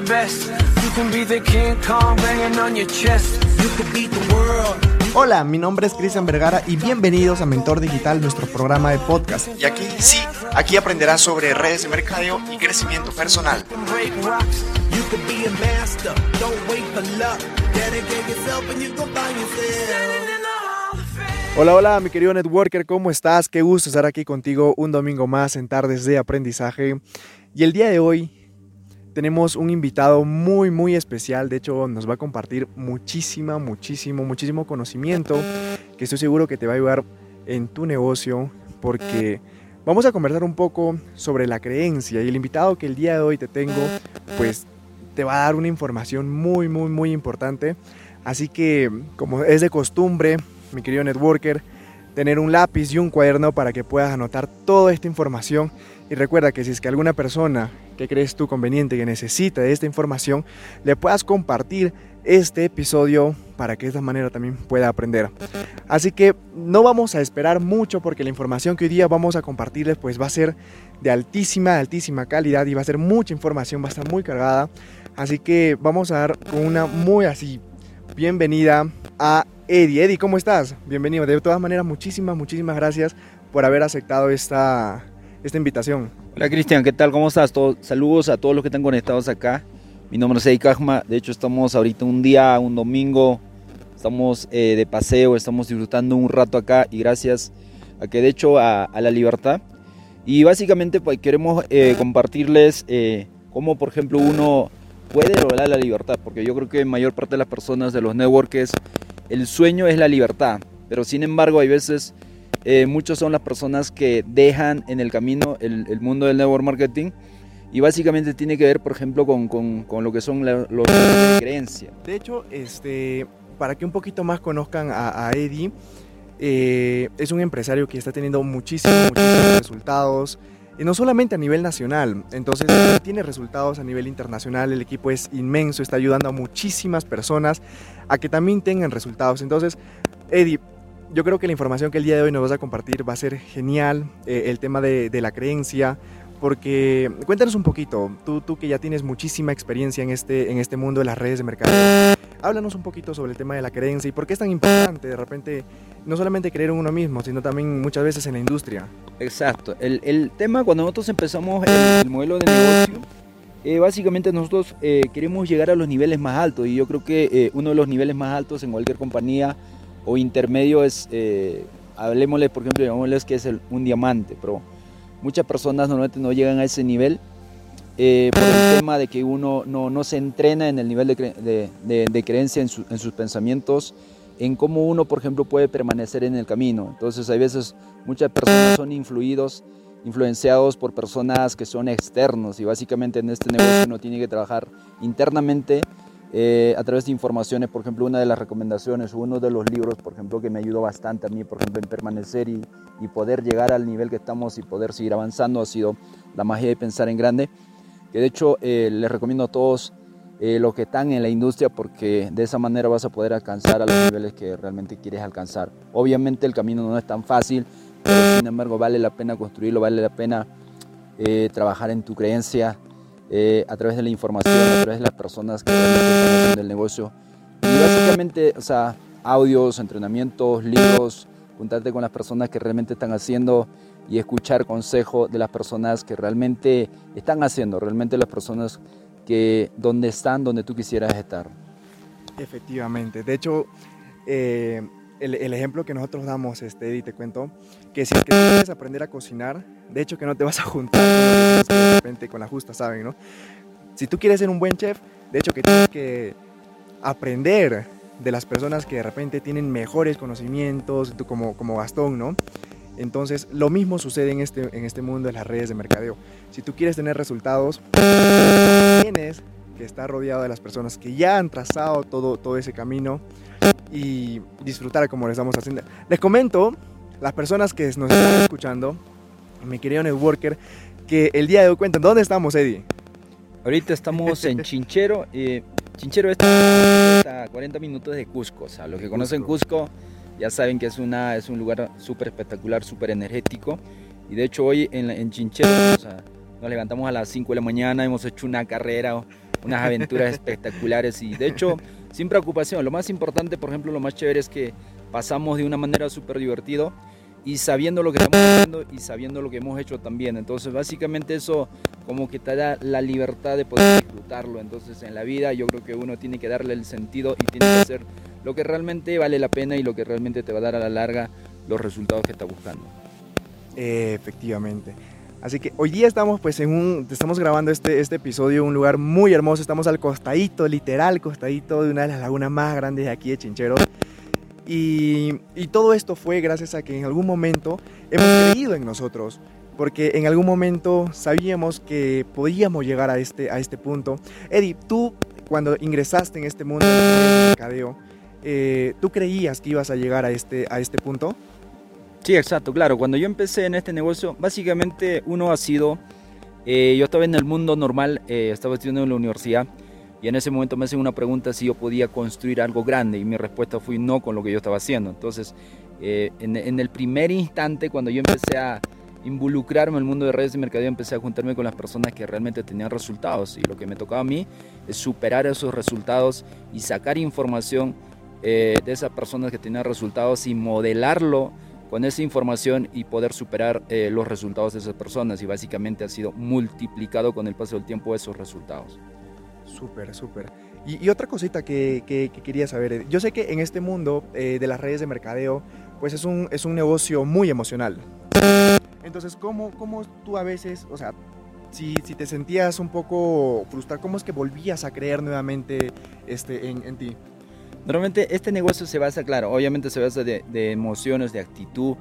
the best. You can be the King Kong banging on your chest. You could beat the world. Hola, mi nombre es Cristian Vergara y bienvenidos a Mentor Digital, nuestro programa de podcast. Y aquí sí, aquí aprenderás sobre redes de mercadeo y crecimiento personal. Hola, hola, mi querido networker, ¿cómo estás? Qué gusto estar aquí contigo un domingo más en Tardes de Aprendizaje. Y el día de hoy tenemos un invitado muy, muy especial. De hecho, nos va a compartir muchísima, muchísimo, muchísimo conocimiento que estoy seguro que te va a ayudar en tu negocio porque vamos a conversar un poco sobre la creencia y el invitado que el día de hoy te tengo, pues te va a dar una información muy, muy, muy importante. Así que, como es de costumbre, mi querido networker, tener un lápiz y un cuaderno para que puedas anotar toda esta información. Y recuerda que si es que alguna persona que crees tú conveniente que necesita de esta información, le puedas compartir este episodio para que de esta manera también pueda aprender. Así que no vamos a esperar mucho porque la información que hoy día vamos a compartirles pues va a ser de altísima, altísima calidad y va a ser mucha información, va a estar muy cargada. Así que vamos a dar una muy así bienvenida a Eddie. Eddie, ¿cómo estás? Bienvenido. De todas maneras, muchísimas, muchísimas gracias por haber aceptado esta, esta invitación. Hola Cristian, ¿qué tal? ¿Cómo estás? Todo- saludos a todos los que están conectados acá. Mi nombre es Eddie Kajma. De hecho, estamos ahorita un día, un domingo. Estamos eh, de paseo, estamos disfrutando un rato acá y gracias a que de hecho a, la libertad. Y básicamente pues, queremos eh, compartirles eh, cómo, por ejemplo, uno puede lograr la libertad. Porque yo creo que mayor parte de las personas, de los networkers, el sueño es la libertad. Pero sin embargo, hay veces eh, muchos son las personas que dejan en el camino el, mundo del network marketing y básicamente tiene que ver, por ejemplo, con, con- con lo que son la- los de creencia. De hecho, este, para que un poquito más conozcan a, Eddie, eh, es un empresario que está teniendo muchísimos resultados. Y no solamente a nivel nacional, entonces tiene resultados a nivel internacional, el equipo es inmenso, está ayudando a muchísimas personas a que también tengan resultados. Entonces, Eddie, yo creo que la información que el día de hoy nos vas a compartir va a ser genial, eh, el tema de, de la creencia, porque cuéntanos un poquito, tú, tú que ya tienes muchísima experiencia en este, en este mundo de las redes de mercado, háblanos un poquito sobre el tema de la creencia y por qué es tan importante de repente no solamente creer en uno mismo, sino también muchas veces en la industria. Exacto. El, el tema, cuando nosotros empezamos el, el modelo de negocio, eh, básicamente nosotros eh, queremos llegar a los niveles más altos y yo creo que eh, uno de los niveles más altos en cualquier compañía o intermedio es, eh, hablemosle, por ejemplo, llamémosles que es un diamante, pero muchas personas normalmente no llegan a ese nivel eh, por el tema de que uno no, no se entrena en el nivel de- de creencia en, su- en sus pensamientos, en cómo uno, por ejemplo, puede permanecer en el camino. Entonces, hay veces muchas personas son influidos, influenciados por personas que son externos y básicamente en este negocio uno tiene que trabajar internamente eh, a través de informaciones, por ejemplo, una de las recomendaciones, uno de los libros, por ejemplo, que me ayudó bastante a mí, por ejemplo, en permanecer y, y poder llegar al nivel que estamos y poder seguir avanzando, ha sido la magia de pensar en grande, que de hecho eh, les recomiendo a todos eh, los que están en la industria porque de esa manera vas a poder alcanzar a los niveles que realmente quieres alcanzar. Obviamente el camino no es tan fácil, pero sin embargo vale la pena construirlo, vale la pena eh, trabajar en tu creencia eh, a través de la información, a través de las personas que realmente están haciendo el negocio. Y básicamente, o sea, audios, entrenamientos, libros, juntarte con las personas que realmente están haciendo y escuchar consejo de las personas que realmente están haciendo, realmente las personas que donde están, donde tú quisieras estar. Efectivamente. De hecho, eh, el, el ejemplo que nosotros damos, este, Eddie, te cuento, que si quieres aprender a cocinar, de hecho que no te vas a juntar con de repente con la justa saben, ¿no? Si tú quieres ser un buen chef, de hecho que tienes que aprender de las personas que de repente tienen mejores conocimientos, tú como, como Gastón, ¿no? Entonces, lo mismo sucede en este, en este mundo de las redes de mercadeo. Si tú quieres tener resultados, tienes que estar rodeado de las personas que ya han trazado todo, todo ese camino y disfrutar como lo estamos haciendo. Les comento, las personas que nos están escuchando, mi querido networker, que el día de hoy cuentan, ¿dónde estamos, Eddie? Ahorita estamos en Chinchero. eh, Chinchero está a 40 minutos de Cusco. O sea, los que conocen Cusco ya saben que es, una, es un lugar súper espectacular, súper energético. Y de hecho hoy en, Chinchero o sea, nos levantamos a las 5 de la mañana, hemos hecho una carrera unas aventuras espectaculares y de hecho, sin preocupación. Lo más importante, por ejemplo, lo más chévere es que pasamos de una manera súper divertido y sabiendo lo que estamos haciendo y sabiendo lo que hemos hecho también. Entonces, básicamente eso como que te da la libertad de poder disfrutarlo. Entonces, en la vida yo creo que uno tiene que darle el sentido y tiene que hacer lo que realmente vale la pena y lo que realmente te va a dar a la larga los resultados que está buscando. efectivamente. Así que hoy día estamos pues en un, estamos grabando este, este episodio en un lugar muy hermoso, estamos al costadito, literal costadito de una de las lagunas más grandes de aquí de Chincheros. Y, todo esto fue gracias a que en algún momento hemos creído en nosotros, porque en algún momento sabíamos que podíamos llegar a este, a este punto. Eddie, tú cuando ingresaste en este mundo del mercadeo, eh, ¿tú creías que ibas a llegar a este, a este punto? Sí, exacto, claro. Cuando yo empecé en este negocio, básicamente uno ha sido, eh, yo estaba en el mundo normal, eh, estaba estudiando en la universidad y en ese momento me hacen una pregunta si yo podía construir algo grande y mi respuesta fue no con lo que yo estaba haciendo. Entonces, eh, en, el primer instante, cuando yo empecé a involucrarme en el mundo de redes de mercadeo, empecé a juntarme con las personas que realmente tenían resultados y lo que me tocaba a mí es superar esos resultados y sacar información eh, de esas personas que tenían resultados y modelarlo con esa información y poder superar eh, los resultados de esas personas y básicamente ha sido multiplicado con el paso del tiempo esos resultados. Súper, súper. Y, otra cosita que, quería saber, yo sé que en este mundo eh, de las redes de mercadeo, pues es un, es un negocio muy emocional. Entonces, ¿cómo, ¿cómo tú a veces, o sea, si, si, te sentías un poco frustrado, ¿cómo es que volvías a creer nuevamente este, en, en ti? Normalmente este negocio se basa, claro, obviamente se basa de, de, emociones, de actitud.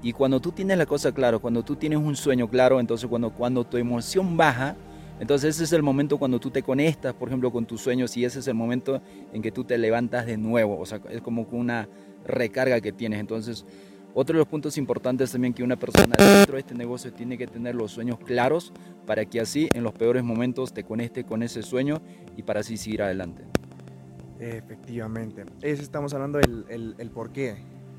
Y cuando tú tienes la cosa claro, cuando tú tienes un sueño claro, entonces cuando, cuando tu emoción baja, entonces ese es el momento cuando tú te conectas, por ejemplo, con tus sueños y ese es el momento en que tú te levantas de nuevo. O sea, es como una recarga que tienes. Entonces, otro de los puntos importantes también que una persona dentro de este negocio tiene que tener los sueños claros para que así en los peores momentos te conecte con ese sueño y para así seguir adelante. Efectivamente. Eso estamos hablando del el, el por qué,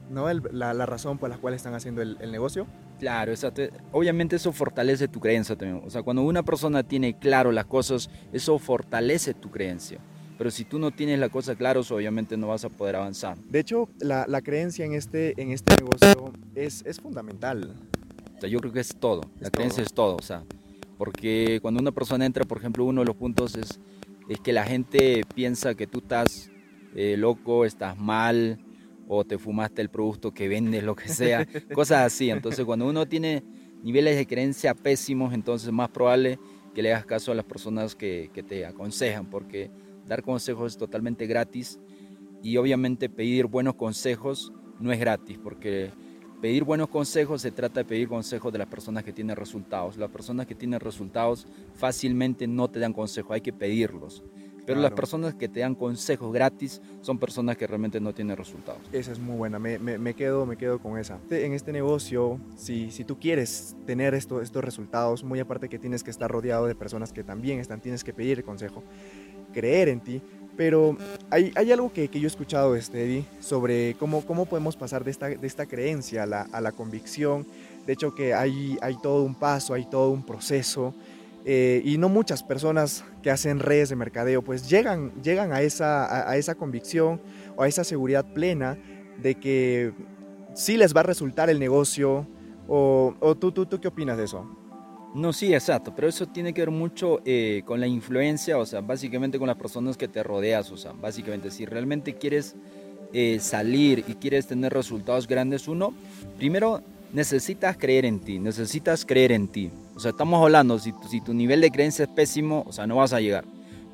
¿no? la, la, razón por la cual están haciendo el, el negocio. Claro, exacto. Obviamente eso fortalece tu creencia también. O sea, cuando una persona tiene claro las cosas, eso fortalece tu creencia. Pero si tú no tienes las cosas claras, obviamente no vas a poder avanzar. De hecho, la, la creencia en este, en este negocio es, es fundamental. O sea, yo creo que es todo. la creencia es todo. O sea, porque cuando una persona entra, por ejemplo, uno de los puntos es, es que la gente piensa que tú estás eh, loco, estás mal, o te fumaste el producto que vendes, lo que sea, cosas así. Entonces, cuando uno tiene niveles de creencia pésimos, entonces es más probable que le hagas caso a las personas que, que te aconsejan, porque dar consejos es totalmente gratis y obviamente pedir buenos consejos no es gratis, porque pedir buenos consejos se trata de pedir consejos de las personas que tienen resultados. Las personas que tienen resultados fácilmente no te dan consejos, hay que pedirlos. Pero las personas que te dan consejos gratis son personas que realmente no tienen resultados. Esa es muy buena, me, me, quedo, me quedo con esa. En este negocio, si, si tú quieres tener esto, estos resultados, muy aparte que tienes que estar rodeado de personas que también están, tienes que pedir consejo, creer en ti. Pero hay, hay algo que, que, yo he escuchado, este, Eddie, sobre cómo, cómo podemos pasar de esta, de esta creencia a la, a la convicción. De hecho, que hay, hay todo un paso, hay todo un proceso. Eh, y no muchas personas que hacen redes de mercadeo pues llegan, llegan a, esa, a, esa convicción o a esa seguridad plena de que sí les va a resultar el negocio o, o tú, tú, tú qué opinas de eso? No, sí, exacto, pero eso tiene que ver mucho eh, con la influencia, o sea, básicamente con las personas que te rodeas, o sea, básicamente si realmente quieres eh, salir y quieres tener resultados grandes, uno, primero necesitas creer en ti, necesitas creer en ti. O sea, estamos hablando, si, si tu nivel de creencia es pésimo, o sea, no vas a llegar.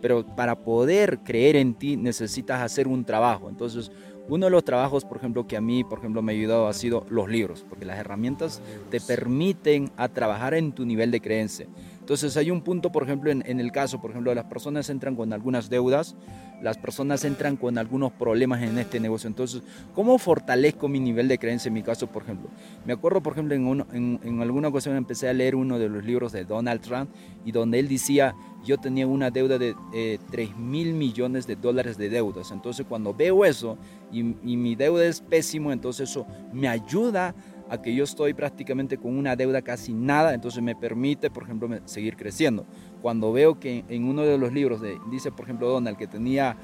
Pero para poder creer en ti necesitas hacer un trabajo. Entonces, uno de los trabajos, por ejemplo, que a mí, por ejemplo, me ha ayudado ha sido los libros, porque las herramientas te permiten a trabajar en tu nivel de creencia. Entonces hay un punto, por ejemplo, en, el caso, por ejemplo, las personas entran con algunas deudas, las personas entran con algunos problemas en este negocio. Entonces, ¿cómo fortalezco mi nivel de creencia en mi caso, por ejemplo? Me acuerdo, por ejemplo, en, en, alguna ocasión empecé a leer uno de los libros de Donald Trump y donde él decía, yo tenía una deuda de eh, 3 mil millones de dólares de deudas. Entonces, cuando veo eso y, y mi deuda es pésimo, entonces eso me ayuda a que yo estoy prácticamente con una deuda casi nada, entonces me permite, por ejemplo, seguir creciendo. cuando veo que en uno de los libros de, dice, por ejemplo, Donald, que tenía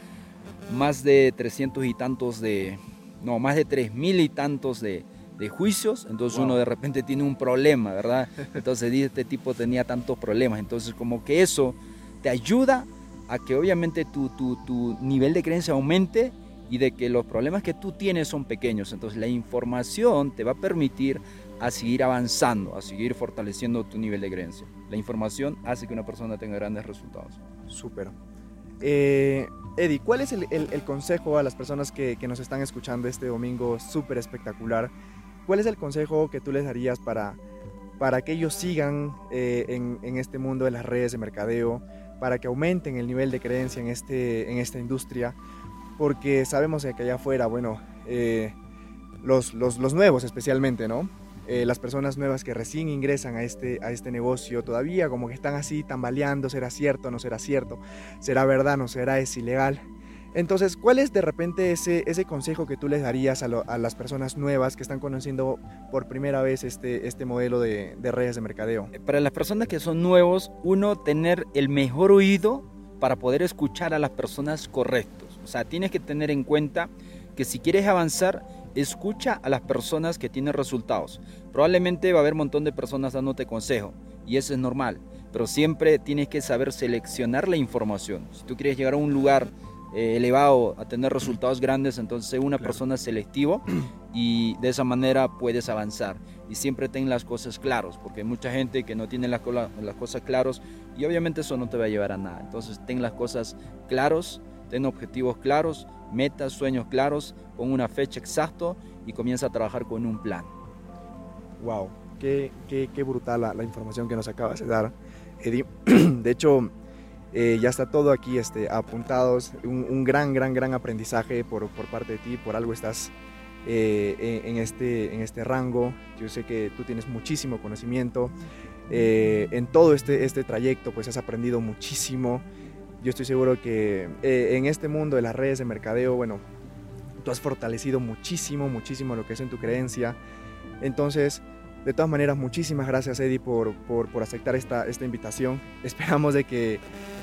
más de 300 y tantos de, no, más de 3 mil y tantos de, de juicios, entonces uno de repente tiene un problema, ¿verdad? Entonces este tipo tenía tantos problemas, entonces como que eso te ayuda a que obviamente tu, tu, tu nivel de creencia aumente y de que los problemas que tú tienes son pequeños. Entonces la información te va a permitir a seguir avanzando, a seguir fortaleciendo tu nivel de creencia. La información hace que una persona tenga grandes resultados. Súper. Eh, Eddie, ¿cuál es el, consejo a las personas que, que nos están escuchando este domingo súper espectacular? ¿Cuál es el consejo que tú les darías para, para que ellos sigan eh, en, en, este mundo de las redes de mercadeo, para que aumenten el nivel de creencia en, este, en esta industria? Porque sabemos que allá afuera, bueno, eh, los, los, los nuevos especialmente, ¿no? Eh, las personas nuevas que recién ingresan a este, a este negocio todavía como que están así tambaleando, será cierto, no será cierto, será verdad, no será, es ilegal. Entonces, ¿cuál es de repente ese, ese consejo que tú les darías a, lo, a, las personas nuevas que están conociendo por primera vez este, este modelo de, de redes de mercadeo? Para las personas que son nuevos, uno, tener el mejor oído para poder escuchar a las personas correctas. O sea, tienes que tener en cuenta que si quieres avanzar, escucha a las personas que tienen resultados. Probablemente va a haber un montón de personas dándote consejo y eso es normal, pero siempre tienes que saber seleccionar la información. Si tú quieres llegar a un lugar eh, elevado, a tener resultados grandes, entonces una claro. persona selectivo y de esa manera puedes avanzar. Y siempre ten las cosas claras, porque hay mucha gente que no tiene las, las cosas claras y obviamente eso no te va a llevar a nada. Entonces ten las cosas claras, ten objetivos claros, metas, sueños claros, con una fecha exacta y comienza a trabajar con un plan. Wow, qué, qué, qué brutal la, información que nos acabas de dar, Eddie. De hecho, eh, ya está todo aquí este, apuntados, un, un, gran, gran, gran aprendizaje por, por parte de ti, por algo estás eh, en, este, en este rango. Yo sé que tú tienes muchísimo conocimiento. Eh, en todo este, este trayecto, pues has aprendido muchísimo. Yo estoy seguro que eh, en este mundo de las redes de mercadeo, bueno, tú has fortalecido muchísimo, muchísimo lo que es en tu creencia. Entonces, de todas maneras, muchísimas gracias Eddie por, por, por aceptar esta, esta, invitación. Esperamos de que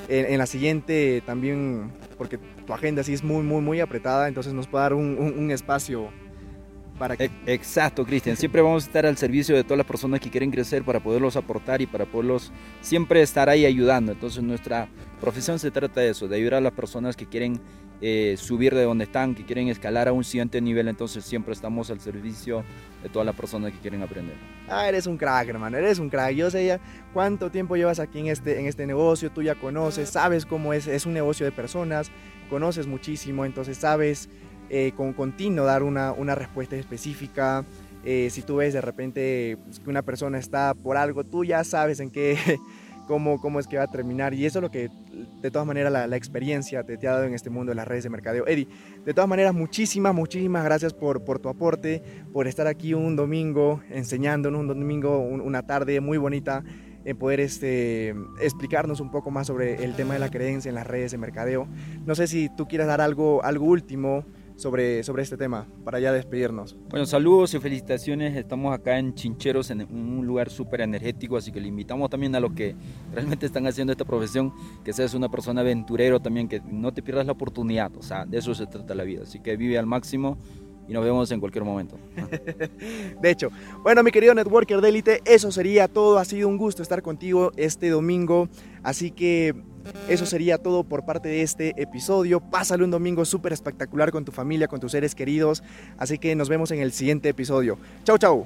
en, en, la siguiente también, porque tu agenda sí es muy, muy, muy apretada, entonces nos pueda dar un, un, un espacio para que... Exacto, Cristian. Siempre vamos a estar al servicio de todas las personas que quieren crecer para poderlos aportar y para poderlos siempre estar ahí ayudando. Entonces nuestra profesión se trata de eso, de ayudar a las personas que quieren eh, subir de donde están, que quieren escalar a un siguiente nivel. Entonces siempre estamos al servicio de todas las personas que quieren aprender. Ah, eres un crack, hermano, eres un crack. Yo sé ya cuánto tiempo llevas aquí en este, en este negocio, tú ya conoces, sabes cómo es, es un negocio de personas, conoces muchísimo, entonces sabes eh, con continuo dar una, una respuesta específica. Eh, si tú ves de repente pues, que una persona está por algo, tú ya sabes en qué, cómo, cómo es que va a terminar. Y eso es lo que, de todas maneras, la, la experiencia te, te, ha dado en este mundo de las redes de mercadeo. Eddie, de todas maneras, muchísimas, muchísimas gracias por, por tu aporte, por estar aquí un domingo enseñándonos, un domingo, un, una tarde muy bonita en poder este, explicarnos un poco más sobre el tema de la creencia en las redes de mercadeo. No sé si tú quieres dar algo, algo último sobre, sobre este tema para ya despedirnos. Bueno, saludos y felicitaciones. Estamos acá en Chincheros, en un lugar súper energético, así que le invitamos también a los que realmente están haciendo esta profesión, que seas una persona aventurero también, que no te pierdas la oportunidad. O sea, de eso se trata la vida. Así que vive al máximo y nos vemos en cualquier momento. de hecho, bueno, mi querido networker de élite, eso sería todo. Ha sido un gusto estar contigo este domingo. Así que eso sería todo por parte de este episodio. Pásale un domingo súper espectacular con tu familia, con tus seres queridos. Así que nos vemos en el siguiente episodio. Chau, chau.